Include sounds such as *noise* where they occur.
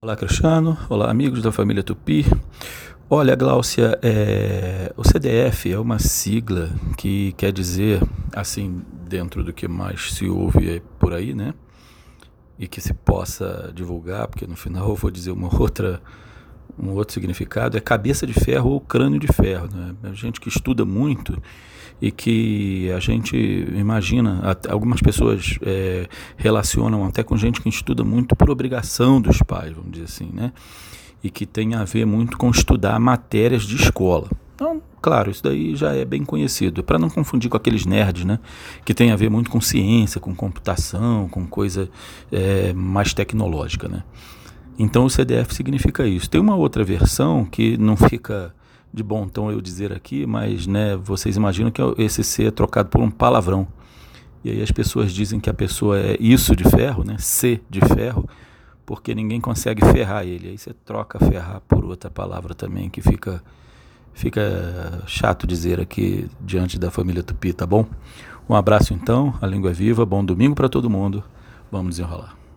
Olá, Cristiano. Olá, amigos da família Tupi. Olha, Gláucia, é... o CDF é uma sigla que quer dizer, assim, dentro do que mais se ouve por aí, né? E que se possa divulgar, porque no final eu vou dizer uma *laughs* outra, um outro significado, é cabeça de ferro ou crânio de ferro. Né? A gente que estuda muito e que a gente imagina, algumas pessoas é, relacionam até com gente que estuda muito por obrigação dos pais, vamos dizer assim, né? E que tem a ver muito com estudar matérias de escola. Então, claro, isso daí já é bem conhecido, para não confundir com aqueles nerds, né? Que tem a ver muito com ciência, com computação, com coisa é, mais tecnológica, né? Então o CDF significa isso. Tem uma outra versão que não fica de bom tom eu dizer aqui, mas né, vocês imaginam que esse C é trocado por um palavrão. E aí as pessoas dizem que a pessoa é isso de ferro, né? C de ferro, porque ninguém consegue ferrar ele. Aí você troca ferrar por outra palavra também que fica fica chato dizer aqui diante da família Tupi, tá bom? Um abraço então, a língua é viva, bom domingo para todo mundo. Vamos desenrolar.